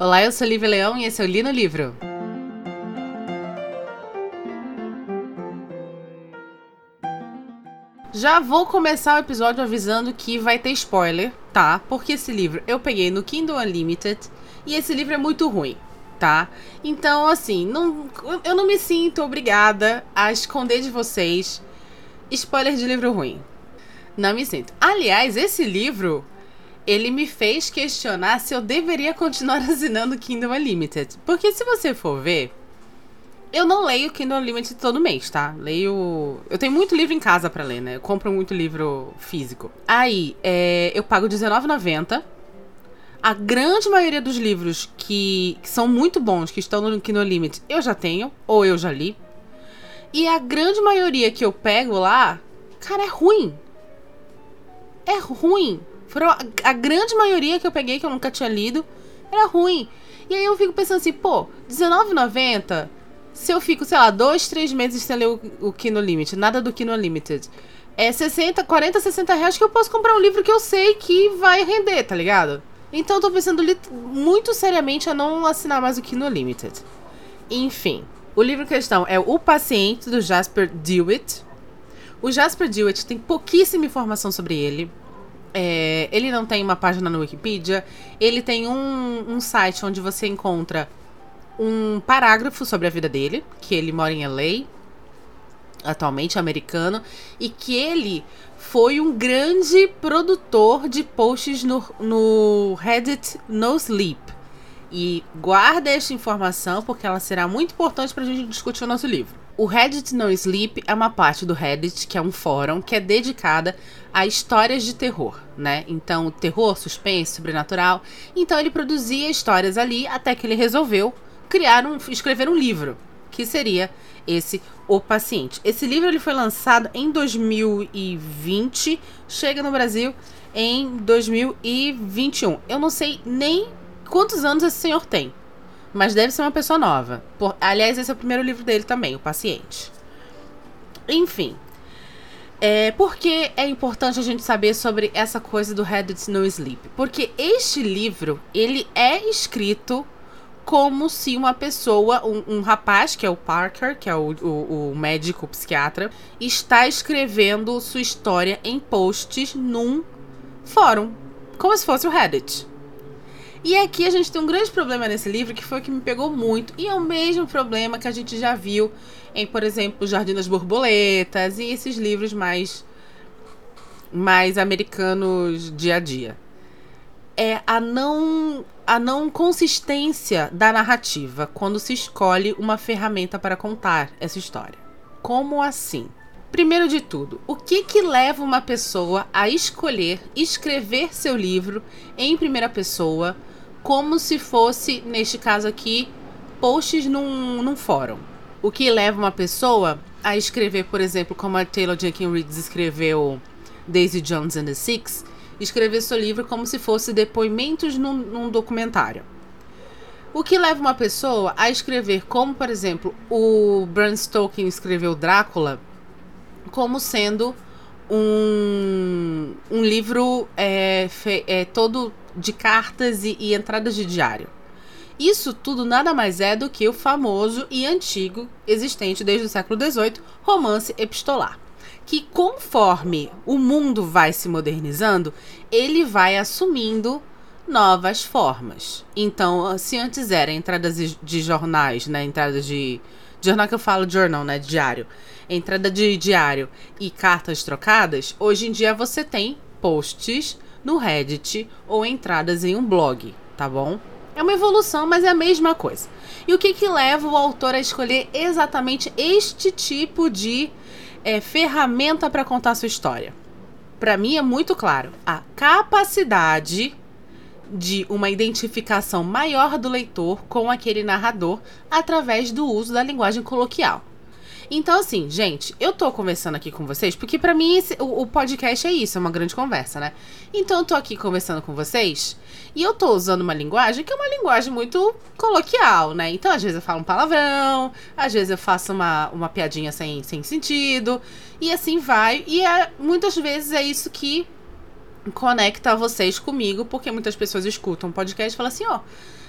Olá, eu sou Lívia Leão e esse é o Li no Livro. Já vou começar o episódio avisando que vai ter spoiler, tá? Porque esse livro eu peguei no Kindle Unlimited e esse livro é muito ruim, tá? Então, assim, não, eu não me sinto obrigada a esconder de vocês spoiler de livro ruim. Não me sinto. Aliás, esse livro ele me fez questionar se eu deveria continuar assinando Kindle Unlimited. Porque se você for ver, eu não leio Kindle Unlimited todo mês, tá? Leio. Eu tenho muito livro em casa para ler, né? Eu compro muito livro físico. Aí, é... eu pago R$19,90. A grande maioria dos livros que... que, são muito bons, que estão no Kindle Unlimited, eu já tenho, ou eu já li. E a grande maioria que eu pego lá, cara, é ruim. É ruim. Foram a, a grande maioria que eu peguei, que eu nunca tinha lido, era ruim. E aí eu fico pensando assim, pô, R$19,90 se eu fico, sei lá, dois, três meses sem ler o, o Kino Limit, nada do Kino Limited, é 60, 40, 60 reais que eu posso comprar um livro que eu sei que vai render, tá ligado? Então eu tô pensando muito seriamente a não assinar mais o Kino Limited. Enfim, o livro em questão é O Paciente, do Jasper Dewitt. O Jasper Dewitt tem pouquíssima informação sobre ele. É, ele não tem uma página no Wikipedia. Ele tem um, um site onde você encontra um parágrafo sobre a vida dele, que ele mora em LA, atualmente americano, e que ele foi um grande produtor de posts no, no Reddit No Sleep. E guarda esta informação porque ela será muito importante para a gente discutir o nosso livro. O Reddit No Sleep é uma parte do Reddit, que é um fórum que é dedicada a histórias de terror, né? Então, terror, suspense, sobrenatural. Então, ele produzia histórias ali até que ele resolveu criar um, escrever um livro, que seria esse O Paciente. Esse livro ele foi lançado em 2020, chega no Brasil em 2021. Eu não sei nem quantos anos esse senhor tem, mas deve ser uma pessoa nova. Por, aliás, esse é o primeiro livro dele também, O Paciente. Enfim, é, por que é importante a gente saber sobre essa coisa do Reddit No Sleep? Porque este livro, ele é escrito como se uma pessoa, um, um, rapaz, que é o Parker, que é o, o, o médico psiquiatra, está escrevendo sua história em posts num fórum, como se fosse o Reddit. E aqui a gente tem um grande problema nesse livro que foi o que me pegou muito, e é o mesmo problema que a gente já viu em, por exemplo, Jardim das Borboletas e esses livros mais mais americanos dia a dia. É a não a não consistência da narrativa quando se escolhe uma ferramenta para contar essa história. Como assim? Primeiro de tudo, o que que leva uma pessoa a escolher escrever seu livro em primeira pessoa, como se fosse, neste caso aqui, posts num, num fórum? O que leva uma pessoa a escrever, por exemplo, como a Taylor Jenkins Reid escreveu Daisy Jones and the Six, escrever seu livro como se fosse depoimentos num, num documentário. O que leva uma pessoa a escrever, como por exemplo o Bram Stoker escreveu Drácula, como sendo um, um livro é, fe, é, todo de cartas e, e entradas de diário. Isso tudo nada mais é do que o famoso e antigo, existente desde o século XVIII, romance epistolar que conforme o mundo vai se modernizando, ele vai assumindo novas formas. Então, se antes era entradas de jornais, né, entradas de jornal que eu falo jornal, né, diário, entrada de diário e cartas trocadas, hoje em dia você tem posts no Reddit ou entradas em um blog, tá bom? É uma evolução, mas é a mesma coisa. E o que que leva o autor a escolher exatamente este tipo de é ferramenta para contar sua história. Para mim é muito claro. A capacidade de uma identificação maior do leitor com aquele narrador através do uso da linguagem coloquial. Então, assim, gente, eu tô conversando aqui com vocês porque para mim esse, o, o, podcast é isso, é uma grande conversa, né? Então eu tô aqui conversando com vocês e eu tô usando uma linguagem que é uma linguagem muito coloquial, né? Então, às vezes eu falo um palavrão, às vezes eu faço uma, uma piadinha sem, sem sentido, e assim vai. E é, muitas vezes é isso que conecta vocês comigo, porque muitas pessoas escutam o podcast e falam assim, ó. Oh,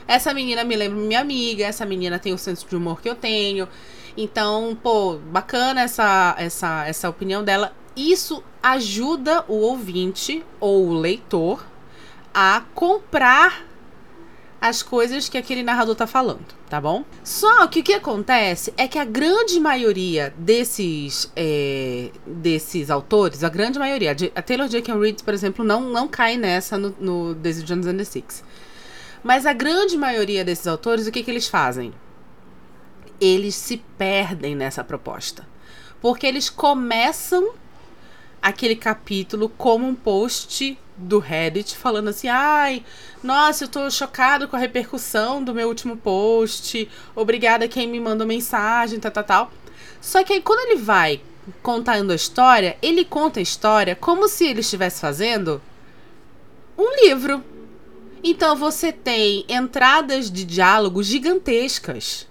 essa menina me lembra minha amiga, essa menina tem o senso de humor que eu tenho. Então, pô, bacana essa, essa, essa opinião dela. Isso ajuda o ouvinte ou o leitor a comprar as coisas que aquele narrador tá falando, tá bom? Só que o que acontece é que a grande maioria desses é, desses autores, a grande maioria, a Taylor Jenkins Reid, por exemplo, não, não cai nessa no, no Daisy Jones and the Six. Mas a grande maioria desses autores, o que, que eles fazem? Eles se perdem nessa proposta. Porque eles começam aquele capítulo como um post do Reddit falando assim: ai, nossa, eu tô chocado com a repercussão do meu último post. Obrigada quem me mandou mensagem, tal, tal, tal. Só que aí quando ele vai contando a história, ele conta a história como se ele estivesse fazendo um livro. Então você tem entradas de diálogo gigantescas.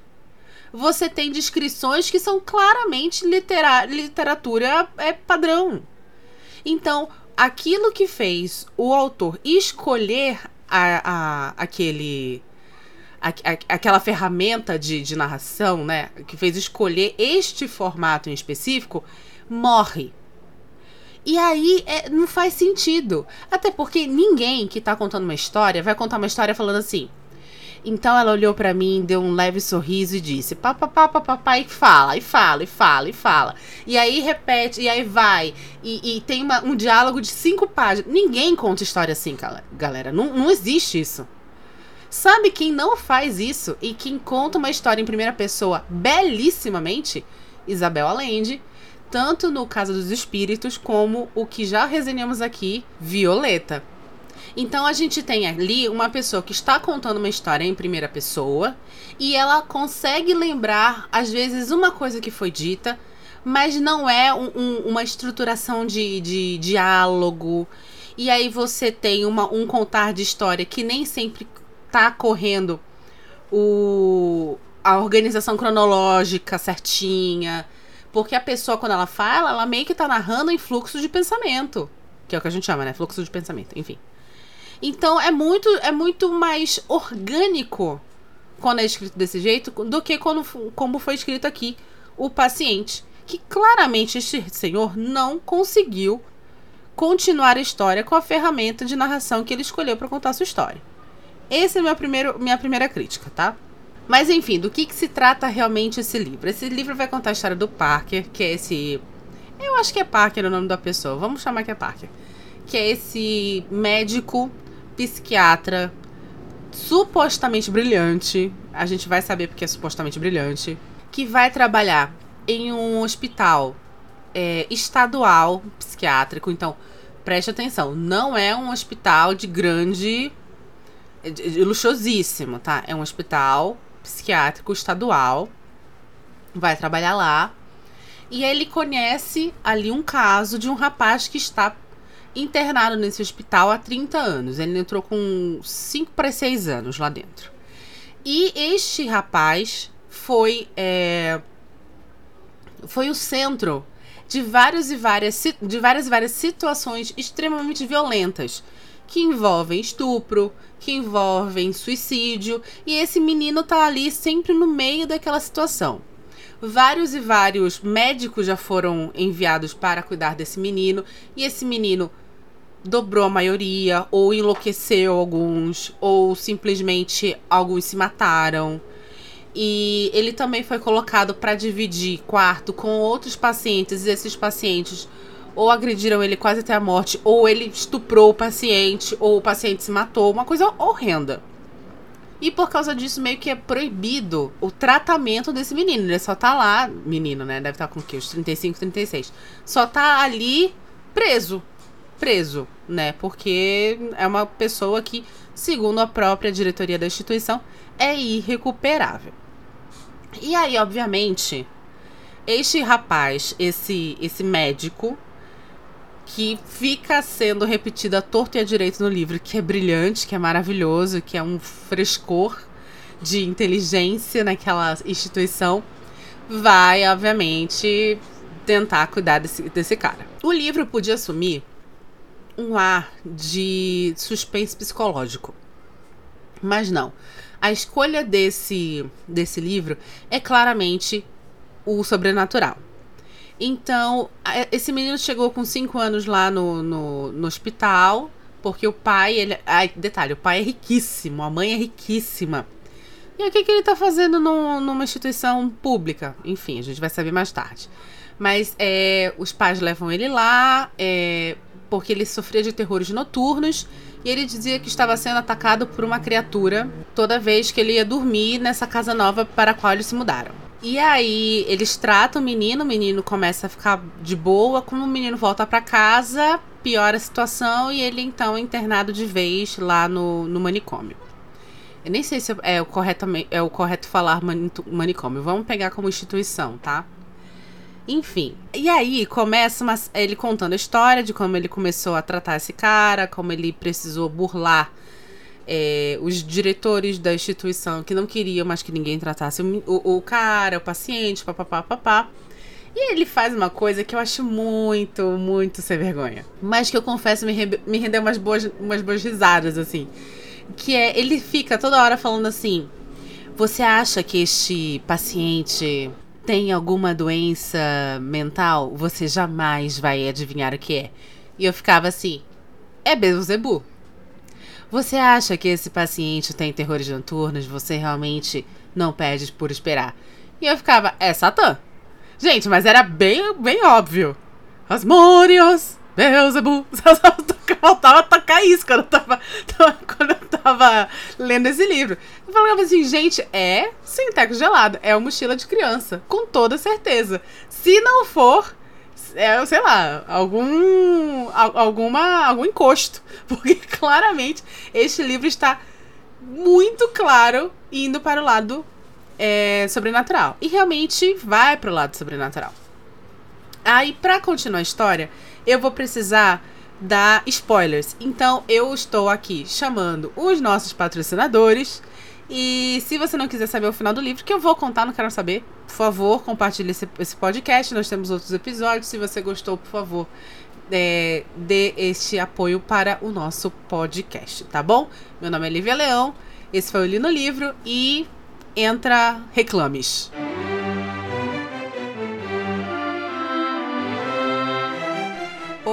Você tem descrições que são claramente litera literatura é padrão. Então, aquilo que fez o autor escolher a, a, aquele. A, a, aquela ferramenta de, de narração, né? Que fez escolher este formato em específico, morre. E aí é, não faz sentido. Até porque ninguém que tá contando uma história vai contar uma história falando assim. Então ela olhou para mim, deu um leve sorriso e disse: papapá, papapá, e fala, e fala, e fala, e fala. E aí repete, e aí vai. E, e tem uma, um diálogo de cinco páginas. Ninguém conta história assim, galera. Não, não existe isso. Sabe quem não faz isso e quem conta uma história em primeira pessoa belíssimamente? Isabel Allende. Tanto no Casa dos Espíritos, como o que já resenhamos aqui, Violeta. Então a gente tem ali uma pessoa que está contando uma história em primeira pessoa e ela consegue lembrar, às vezes, uma coisa que foi dita, mas não é um, um, uma estruturação de, de diálogo. E aí você tem uma, um contar de história que nem sempre tá correndo o, a organização cronológica certinha. Porque a pessoa, quando ela fala, ela meio que tá narrando em fluxo de pensamento. Que é o que a gente chama, né? Fluxo de pensamento, enfim. Então é muito, é muito mais orgânico quando é escrito desse jeito do que quando, como foi escrito aqui o paciente. Que claramente este senhor não conseguiu continuar a história com a ferramenta de narração que ele escolheu para contar sua história. Essa é minha, minha primeira crítica, tá? Mas enfim, do que, que se trata realmente esse livro? Esse livro vai contar a história do Parker, que é esse. Eu acho que é Parker o nome da pessoa, vamos chamar que é Parker. Que é esse médico psiquiatra supostamente brilhante, a gente vai saber porque é supostamente brilhante, que vai trabalhar em um hospital é, estadual psiquiátrico. Então, preste atenção, não é um hospital de grande. De, luxuosíssimo, tá? É um hospital psiquiátrico estadual. Vai trabalhar lá. E ele conhece ali um caso de um rapaz que está internado nesse hospital há 30 anos. Ele entrou com 5 para 6 anos lá dentro. E este rapaz foi, é, foi o centro de várias e várias, de várias e várias situações extremamente violentas que envolvem estupro, que envolvem suicídio, e esse menino tá ali sempre no meio daquela situação. Vários e vários médicos já foram enviados para cuidar desse menino, e esse menino dobrou a maioria, ou enlouqueceu alguns, ou simplesmente alguns se mataram. E ele também foi colocado para dividir quarto com outros pacientes, e esses pacientes ou agrediram ele quase até a morte, ou ele estuprou o paciente, ou o paciente se matou, uma coisa horrenda. E por causa disso, meio que é proibido o tratamento desse menino. Ele só tá lá, menino, né? Deve estar tá com o quê? Os 35, 36. Só tá ali preso preso, né? Porque é uma pessoa que, segundo a própria diretoria da instituição, é irrecuperável. E aí, obviamente, este rapaz, esse esse médico que fica sendo repetido a torto e a direito no livro, que é brilhante, que é maravilhoso, que é um frescor de inteligência naquela instituição, vai, obviamente, tentar cuidar desse, desse cara. O livro podia assumir um ar de suspense psicológico. Mas não. a escolha desse, desse livro é claramente o sobrenatural. Então, esse menino chegou com 5 anos lá no, no, no, hospital, porque o pai, ele. Ai, detalhe, o pai é riquíssimo, a mãe é riquíssima. E o que, que ele tá fazendo no, numa instituição pública? Enfim, a gente vai saber mais tarde. Mas é, os pais levam ele lá, é, porque ele sofria de terrores noturnos e ele dizia que estava sendo atacado por uma criatura toda vez que ele ia dormir nessa casa nova para a qual eles se mudaram. E aí eles tratam o menino, o menino começa a ficar de boa, quando o menino volta para casa, piora a situação e ele então é internado de vez lá no, no manicômio. Eu nem sei se é o correto, é o correto falar manicômio. Vamos pegar como instituição, tá? Enfim. E aí começa uma, ele contando a história de como ele começou a tratar esse cara, como ele precisou burlar é, os diretores da instituição que não queriam mais que ninguém tratasse o, o, o cara, o paciente, papapá, papá. E ele faz uma coisa que eu acho muito, muito sem vergonha. Mas que eu confesso me, me rendeu umas boas, umas boas risadas, assim. Que é, ele fica toda hora falando assim: Você acha que este paciente tem alguma doença mental, você jamais vai adivinhar o que é. E eu ficava assim: é Beelzebub. Você acha que esse paciente tem terrores noturnos, você realmente não pede por esperar. E eu ficava: é Satã. Gente, mas era bem, bem óbvio. Asmônios, Beelzebub. Faltava tocar isso quando eu tava, quando eu tava lendo esse livro. Eu falava assim, gente, é Sinteco Gelado, é uma mochila de criança, com toda certeza. Se não for, é, sei lá, algum, alguma, algum encosto. Porque claramente este livro está muito claro indo para o lado é, sobrenatural. E realmente vai para o lado sobrenatural. Aí, para continuar a história, eu vou precisar dar spoilers. Então eu estou aqui chamando os nossos patrocinadores. E se você não quiser saber o final do livro, que eu vou contar, não quero saber, por favor, compartilhe esse, esse podcast. Nós temos outros episódios. Se você gostou, por favor, é, dê este apoio para o nosso podcast, tá bom? Meu nome é Lívia Leão, esse foi o Lino Livro e entra reclames.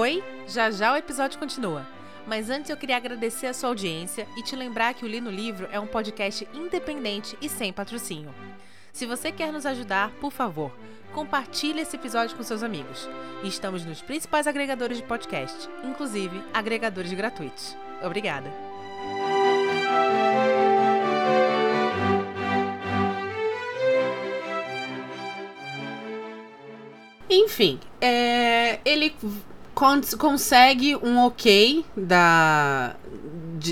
Oi? Já já o episódio continua. Mas antes eu queria agradecer a sua audiência e te lembrar que o Li no Livro é um podcast independente e sem patrocínio. Se você quer nos ajudar, por favor, compartilhe esse episódio com seus amigos. Estamos nos principais agregadores de podcast, inclusive agregadores gratuitos. Obrigada! Enfim, é, ele consegue um ok da,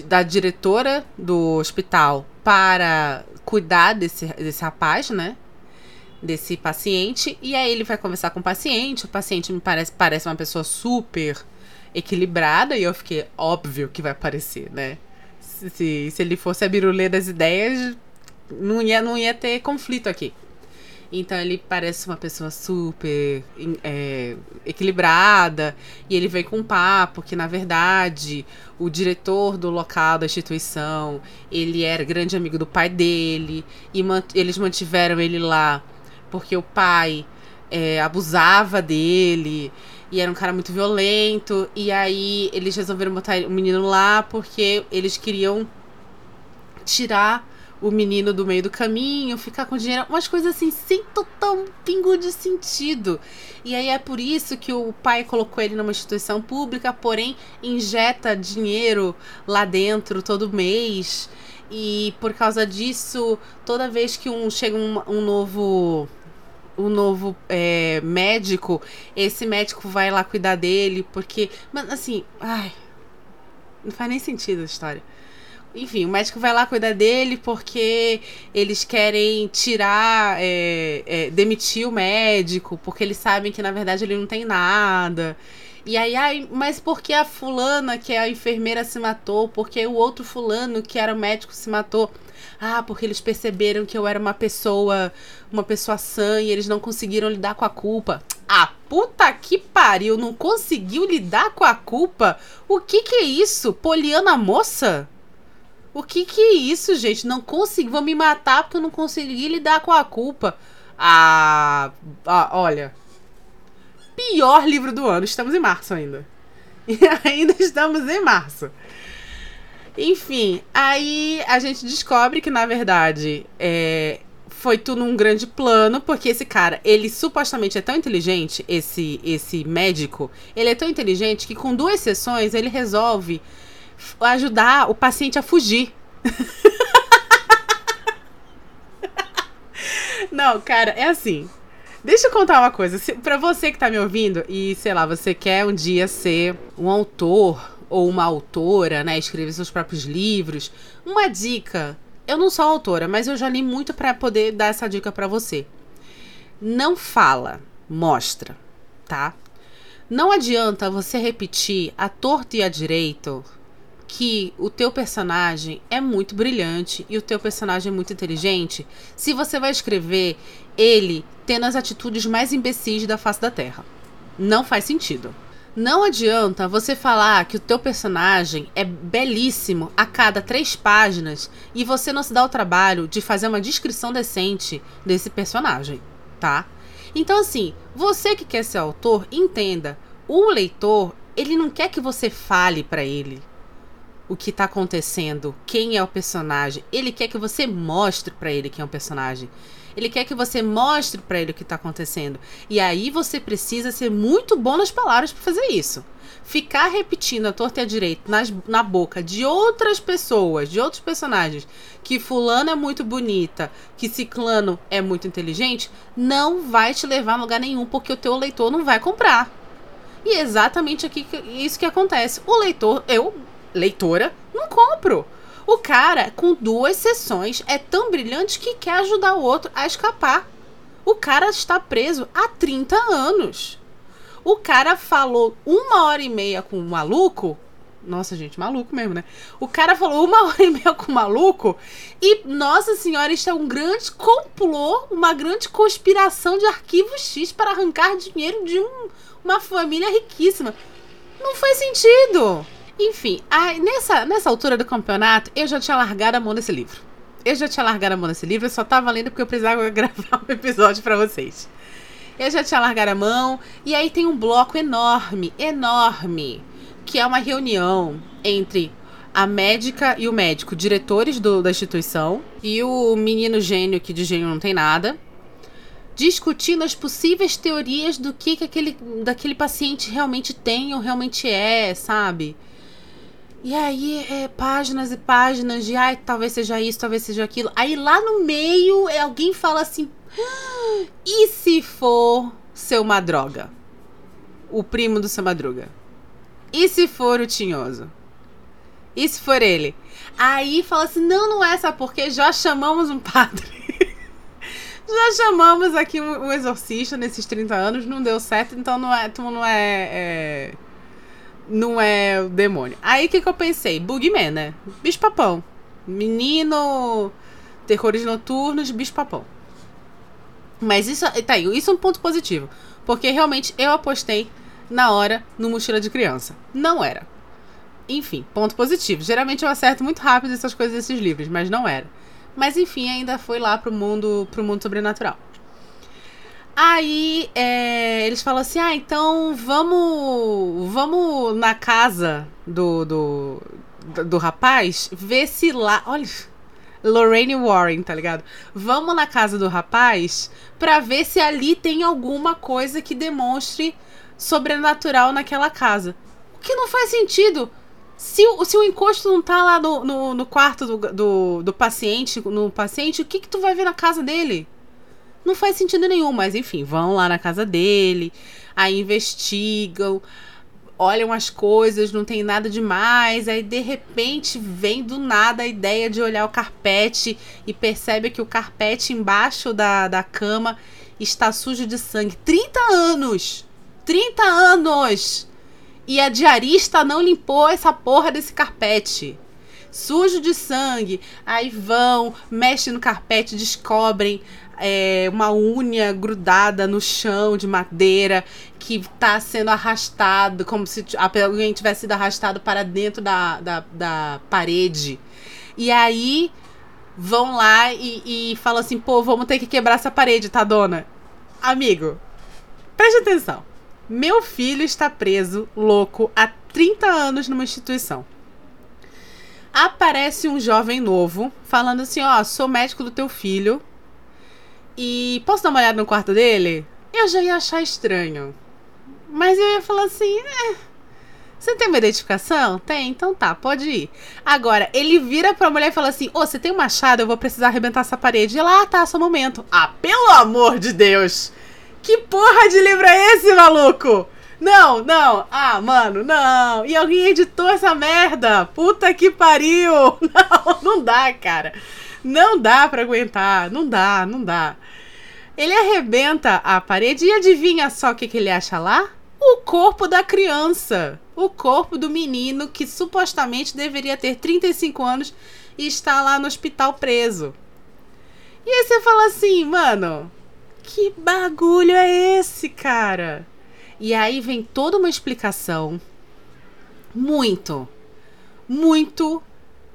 da diretora do hospital para cuidar desse, desse rapaz, né? Desse paciente. E aí ele vai conversar com o paciente. O paciente me parece, parece uma pessoa super equilibrada. E eu fiquei, óbvio que vai parecer, né? Se, se ele fosse a birulê das ideias, não ia, não ia ter conflito aqui. Então ele parece uma pessoa super é, equilibrada. E ele vem com um papo que, na verdade, o diretor do local da instituição, ele era grande amigo do pai dele. E mant eles mantiveram ele lá porque o pai é, abusava dele. E era um cara muito violento. E aí eles resolveram botar o menino lá porque eles queriam tirar o menino do meio do caminho, ficar com dinheiro, umas coisas assim, sem total pingo de sentido. E aí é por isso que o pai colocou ele numa instituição pública, porém injeta dinheiro lá dentro todo mês. E por causa disso, toda vez que um chega um, um novo um novo é, médico, esse médico vai lá cuidar dele, porque. Mas assim, ai. Não faz nem sentido a história. Enfim, o médico vai lá cuidar dele porque eles querem tirar, é, é, demitir o médico, porque eles sabem que na verdade ele não tem nada. E aí, ai, mas por que a fulana, que é a enfermeira, se matou? Porque o outro fulano, que era o médico, se matou? Ah, porque eles perceberam que eu era uma pessoa, uma pessoa sã e eles não conseguiram lidar com a culpa. Ah, puta que pariu, não conseguiu lidar com a culpa? O que que é isso? Poliana moça? O que que é isso, gente? Não consegui, vou me matar porque eu não consegui lidar com a culpa. Ah, ah olha. Pior livro do ano. Estamos em março ainda. E ainda estamos em março. Enfim, aí a gente descobre que, na verdade, é, foi tudo um grande plano, porque esse cara, ele supostamente é tão inteligente, esse, esse médico, ele é tão inteligente que com duas sessões ele resolve ajudar o paciente a fugir. Não, cara, é assim. Deixa eu contar uma coisa. Pra você que tá me ouvindo e, sei lá, você quer um dia ser um autor ou uma autora, né? Escrever seus próprios livros. Uma dica. Eu não sou autora, mas eu já li muito para poder dar essa dica para você. Não fala, mostra, tá? Não adianta você repetir a torto e a direito que o teu personagem é muito brilhante e o teu personagem é muito inteligente se você vai escrever ele tendo as atitudes mais imbecis da face da Terra. Não faz sentido. Não adianta você falar que o teu personagem é belíssimo a cada três páginas e você não se dá o trabalho de fazer uma descrição decente desse personagem, tá? Então assim, você que quer ser autor, entenda, o leitor, ele não quer que você fale para ele o que tá acontecendo, quem é o personagem. Ele quer que você mostre para ele quem é o personagem. Ele quer que você mostre para ele o que tá acontecendo. E aí você precisa ser muito bom nas palavras para fazer isso. Ficar repetindo a torta e a direita nas, na boca de outras pessoas, de outros personagens, que fulano é muito bonita, que ciclano é muito inteligente, não vai te levar a lugar nenhum, porque o teu leitor não vai comprar. E é exatamente aqui isso que acontece. O leitor, eu leitora, não compro. O cara, com duas sessões, é tão brilhante que quer ajudar o outro a escapar. O cara está preso há 30 anos. O cara falou uma hora e meia com o maluco. Nossa, gente, maluco mesmo, né? O cara falou uma hora e meia com o maluco. E, nossa senhora, isso é um grande complô, uma grande conspiração de arquivo X para arrancar dinheiro de um, uma família riquíssima. Não faz sentido. Enfim, aí, nessa, nessa altura do campeonato, eu já tinha largado a mão desse livro. Eu já tinha largado a mão desse livro, eu só tava lendo porque eu precisava gravar um episódio para vocês. Eu já tinha largado a mão, e aí tem um bloco enorme, enorme, que é uma reunião entre a médica e o médico, diretores do, da instituição, e o menino gênio, que de gênio não tem nada, discutindo as possíveis teorias do que, que aquele, daquele paciente realmente tem ou realmente é, sabe? E aí, é, páginas e páginas de, ai, talvez seja isso, talvez seja aquilo. Aí lá no meio, é, alguém fala assim: ah, e se for seu Madroga? O primo do seu Madruga? E se for o Tinhoso? E se for ele? Aí fala assim: não, não é, sabe porque já chamamos um padre. já chamamos aqui um, um, exorcista nesses 30 anos, não deu certo, então não é, tu não é, é não é o demônio. Aí o que, que eu pensei? Bugman, né? Bicho papão. Menino, terrores noturnos, bicho papão. Mas isso, tá aí, isso é um ponto positivo. Porque realmente eu apostei na hora no mochila de criança. Não era. Enfim, ponto positivo. Geralmente eu acerto muito rápido essas coisas desses livros, mas não era. Mas enfim, ainda foi lá pro mundo, pro mundo sobrenatural. Aí é, eles falam assim: ah, então vamos, vamos na casa do, do, do, rapaz ver se lá. Olha, Lorraine Warren, tá ligado? Vamos na casa do rapaz pra ver se ali tem alguma coisa que demonstre sobrenatural naquela casa. O que não faz sentido. Se, se o encosto não tá lá no, no, no quarto do, do, do, paciente, no paciente, o que, que tu vai ver na casa dele? Não faz sentido nenhum, mas enfim, vão lá na casa dele, aí investigam, olham as coisas, não tem nada demais, aí de repente vem do nada a ideia de olhar o carpete e percebe que o carpete embaixo da, da cama está sujo de sangue. 30 anos! 30 anos! E a diarista não limpou essa porra desse carpete. Sujo de sangue. Aí vão, mexem no carpete, descobrem é, uma unha grudada no chão de madeira que está sendo arrastado, como se alguém tivesse sido arrastado para dentro da, da, da parede. E aí vão lá e, e falam assim: pô, vamos ter que quebrar essa parede, tá, dona? Amigo, preste atenção. Meu filho está preso, louco, há 30 anos numa instituição. Aparece um jovem novo falando assim: Ó, oh, sou médico do teu filho. E posso dar uma olhada no quarto dele? Eu já ia achar estranho. Mas eu ia falar assim: é. Você tem uma identificação? Tem, então tá, pode ir. Agora, ele vira pra mulher e fala assim: Ô, oh, você tem um machado? Eu vou precisar arrebentar essa parede. E ela, ah, tá, só um momento. Ah, pelo amor de Deus! Que porra de livro é esse, maluco? Não, não. Ah, mano, não. E alguém editou essa merda. Puta que pariu. Não, não dá, cara. Não dá para aguentar. Não dá, não dá. Ele arrebenta a parede e adivinha só o que, que ele acha lá? O corpo da criança. O corpo do menino que supostamente deveria ter 35 anos e está lá no hospital preso. E aí você fala assim, mano, que bagulho é esse, cara? E aí vem toda uma explicação muito, muito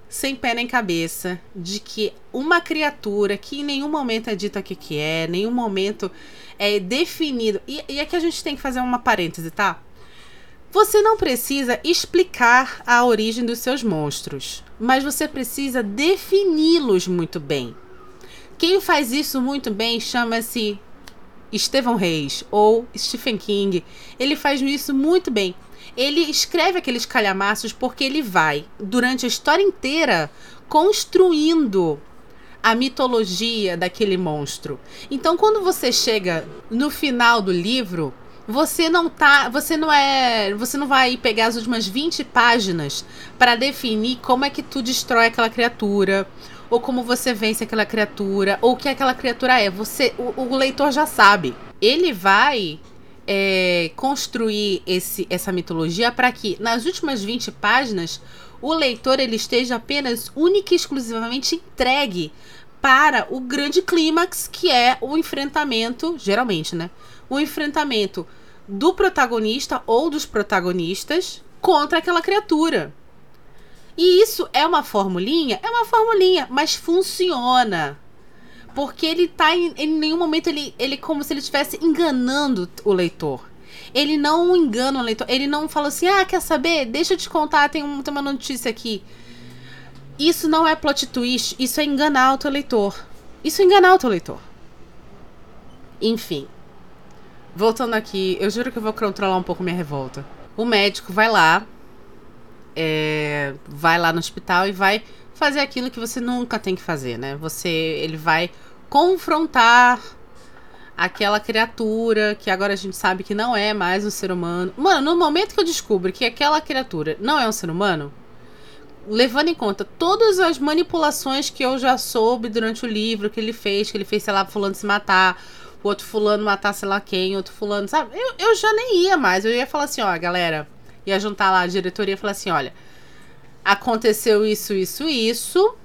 sem pé nem cabeça de que uma criatura que em nenhum momento é dita o que, que é, nenhum momento é definido. E, e aqui a gente tem que fazer uma parêntese, tá? Você não precisa explicar a origem dos seus monstros, mas você precisa defini-los muito bem. Quem faz isso muito bem chama-se Estevão Reis ou Stephen King, ele faz isso muito bem. Ele escreve aqueles calhamaços porque ele vai, durante a história inteira, construindo a mitologia daquele monstro. Então, quando você chega no final do livro, você não tá, você não é, você não vai pegar as últimas 20 páginas para definir como é que tu destrói aquela criatura ou como você vence aquela criatura, ou o que aquela criatura é. Você, o, o leitor já sabe. Ele vai é, construir esse, essa mitologia para que nas últimas 20 páginas o leitor ele esteja apenas única e exclusivamente entregue para o grande clímax que é o enfrentamento, geralmente, né? O enfrentamento do protagonista ou dos protagonistas contra aquela criatura. E isso é uma formulinha? É uma formulinha, mas funciona. Porque ele tá em, em nenhum momento ele, ele como se ele estivesse enganando o leitor. Ele não engana o leitor. Ele não fala assim: "Ah, quer saber? Deixa eu te contar, tem, um, tem uma notícia aqui". Isso não é plot twist, isso é enganar o teu leitor. Isso é enganar o teu leitor. Enfim. Voltando aqui, eu juro que eu vou controlar um pouco minha revolta. O médico vai lá, é, vai lá no hospital e vai fazer aquilo que você nunca tem que fazer, né? Você, ele vai confrontar aquela criatura que agora a gente sabe que não é mais um ser humano. Mano, no momento que eu descubro que aquela criatura não é um ser humano, levando em conta todas as manipulações que eu já soube durante o livro que ele fez, que ele fez, sei lá, fulano se matar, o outro fulano matar sei lá quem, outro fulano, sabe? Eu, eu já nem ia mais. Eu ia falar assim, ó, galera, ia juntar lá a diretoria e falar assim: olha, aconteceu isso, isso, isso.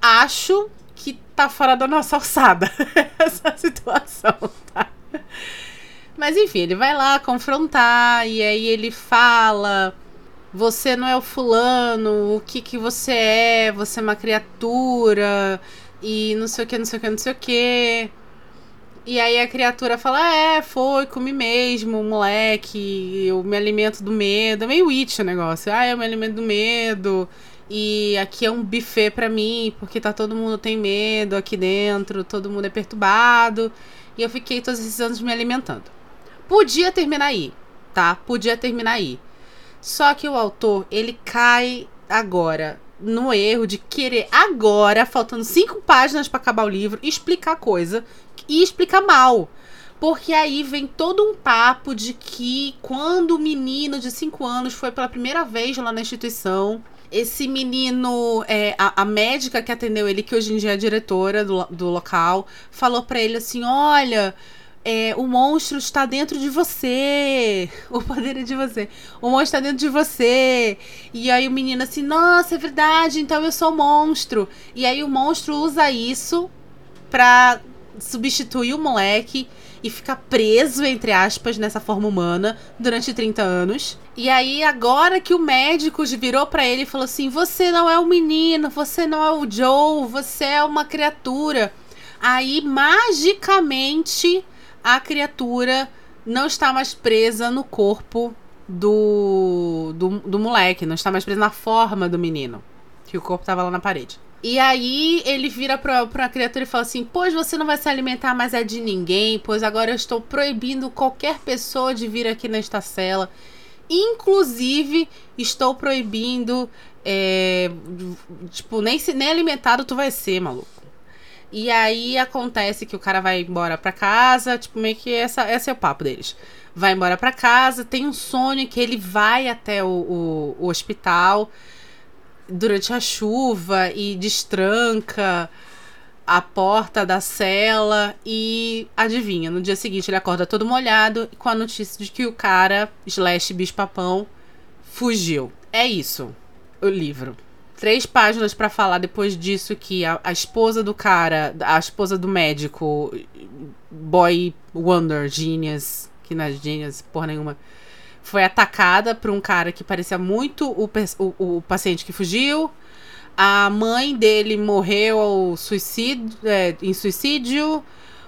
Acho que tá fora da nossa alçada essa situação, tá? Mas enfim, ele vai lá confrontar e aí ele fala: Você não é o fulano, o que que você é? Você é uma criatura e não sei o que, não sei o que, não sei o que. E aí a criatura fala: É, foi, comi mesmo, moleque, eu me alimento do medo. É meio Witch o negócio. Ah, eu me alimento do medo. E aqui é um buffet para mim, porque tá todo mundo tem medo aqui dentro, todo mundo é perturbado. E eu fiquei todos esses anos me alimentando. Podia terminar aí, tá? Podia terminar aí. Só que o autor, ele cai agora no erro de querer agora, faltando cinco páginas para acabar o livro, explicar coisa e explica mal. Porque aí vem todo um papo de que quando o menino de 5 anos foi pela primeira vez lá na instituição, esse menino, é, a, a, médica que atendeu ele, que hoje em dia é diretora do, do local, falou para ele assim: Olha, é, o monstro está dentro de você. O poder é de você. O monstro está dentro de você. E aí o menino assim: Nossa, é verdade, então eu sou monstro. E aí o monstro usa isso pra substituir o moleque e fica preso, entre aspas, nessa forma humana durante 30 anos. E aí, agora que o médico virou para ele e falou assim: Você não é um menino, você não é o Joe, você é uma criatura. Aí, magicamente, a criatura não está mais presa no corpo do, do, do moleque, não está mais presa na forma do menino. Que o corpo estava lá na parede. E aí ele vira pra, pra criatura e fala assim: Pois você não vai se alimentar mais é de ninguém, pois agora eu estou proibindo qualquer pessoa de vir aqui nesta cela. Inclusive, estou proibindo. É, tipo, nem, nem alimentado tu vai ser, maluco. E aí acontece que o cara vai embora pra casa, tipo, meio que essa, esse é o papo deles. Vai embora pra casa, tem um sonho que ele vai até o, o, o hospital durante a chuva e destranca a porta da cela e adivinha, no dia seguinte ele acorda todo molhado com a notícia de que o cara, slash bicho-papão, fugiu. É isso, o livro. Três páginas para falar depois disso que a, a, esposa do cara, a esposa do médico, boy wonder, genius, que não é genius, porra nenhuma, foi atacada por um cara que parecia muito o, o, o paciente que fugiu. A mãe dele morreu suicídio, é, em suicídio.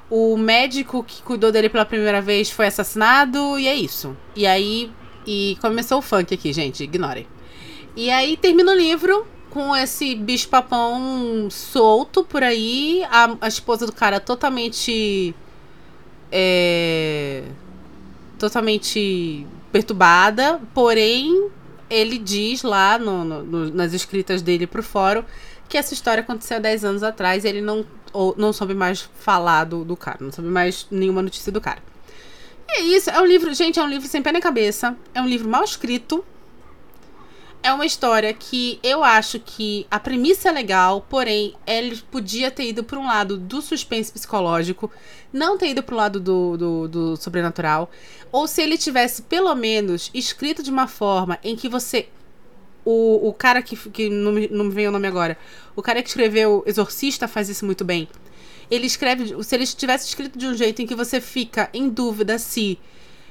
O médico que cuidou dele pela primeira vez foi assassinado. E é isso. E aí. E começou o funk aqui, gente. Ignorem. E aí termina o livro com esse bicho-papão solto por aí. A, a esposa do cara totalmente. É, totalmente perturbada, porém ele diz lá no, no, nas escritas dele pro fórum que essa história aconteceu há 10 anos atrás e ele não, ou, não soube mais falar do, do cara, não soube mais nenhuma notícia do cara. E é isso, é um livro, gente, é um livro sem pé nem cabeça, é um livro mal escrito, é uma história que eu acho que a premissa é legal, porém, ele podia ter ido para um lado do suspense psicológico, não ter ido para o lado do, do, do, sobrenatural. Ou se ele tivesse, pelo menos, escrito de uma forma em que você. O, o cara que, que não, me, não me vem o nome agora. O cara que escreveu Exorcista faz isso muito bem. Ele escreve. Se ele tivesse escrito de um jeito em que você fica em dúvida se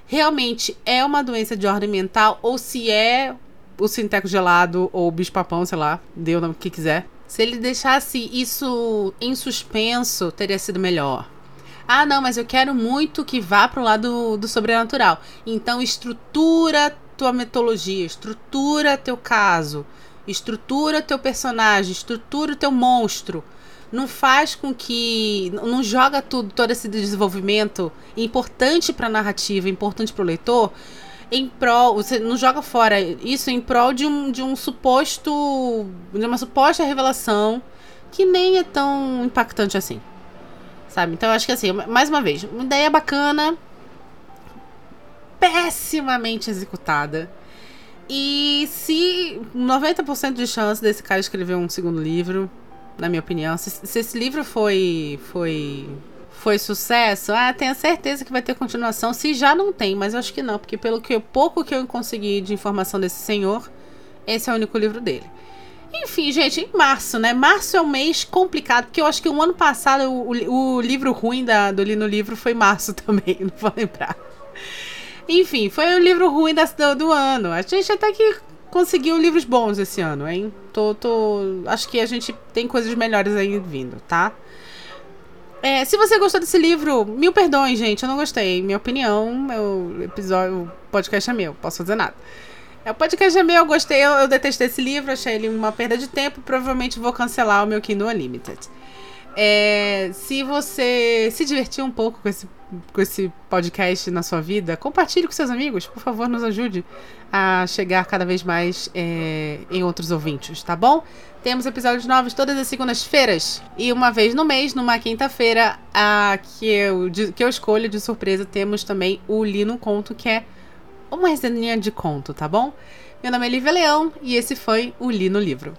realmente é uma doença de ordem mental ou se é o Sinteco Gelado ou o Bicho Papão, sei lá, dê o nome que quiser. Se ele deixasse isso em suspenso, teria sido melhor. Ah, não, mas eu quero muito que vá pro lado do sobrenatural. Então estrutura tua mitologia, estrutura teu caso, estrutura teu personagem, estrutura o teu monstro. Não faz com que. Não joga tudo, todo esse desenvolvimento importante pra narrativa, importante pro leitor, em prol. Você não joga fora isso em prol de um, de um suposto. de uma suposta revelação que nem é tão impactante assim. Sabe? Então eu acho que assim, mais uma vez, uma ideia bacana, pessimamente executada. E se 90% de chance desse cara escrever um segundo livro, na minha opinião, se, se esse livro foi foi foi sucesso, ah, tenho certeza que vai ter continuação. Se já não tem, mas eu acho que não, porque pelo que pouco que eu consegui de informação desse senhor, esse é o único livro dele. Enfim, gente, em março, né? Março é um mês complicado, porque eu acho que o um ano passado o, o, livro ruim da, do Lino Livro foi março também, não vou lembrar. Enfim, foi o livro ruim da, do, do ano. A gente até que conseguiu livros bons esse ano, hein? Tô, tô, acho que a gente tem coisas melhores aí vindo, tá? É, se você gostou desse livro, mil perdões, gente. Eu não gostei. Minha opinião, meu episódio, o podcast é meu, posso fazer nada. É, o podcast é meu, eu gostei, eu, eu, detestei esse livro, achei ele uma perda de tempo. Provavelmente vou cancelar o meu Kindle Unlimited. É, se você se divertiu um pouco com esse, com esse podcast na sua vida, compartilhe com seus amigos, por favor, nos ajude a chegar cada vez mais é, em outros ouvintes, tá bom? Temos episódios novos todas as segundas-feiras. E uma vez no mês, numa quinta-feira, a que eu, que eu escolho de surpresa, temos também o Lino Conto, que é uma resenha de conto, tá bom? Meu nome é Lívia Leão e esse foi o Lino Livro.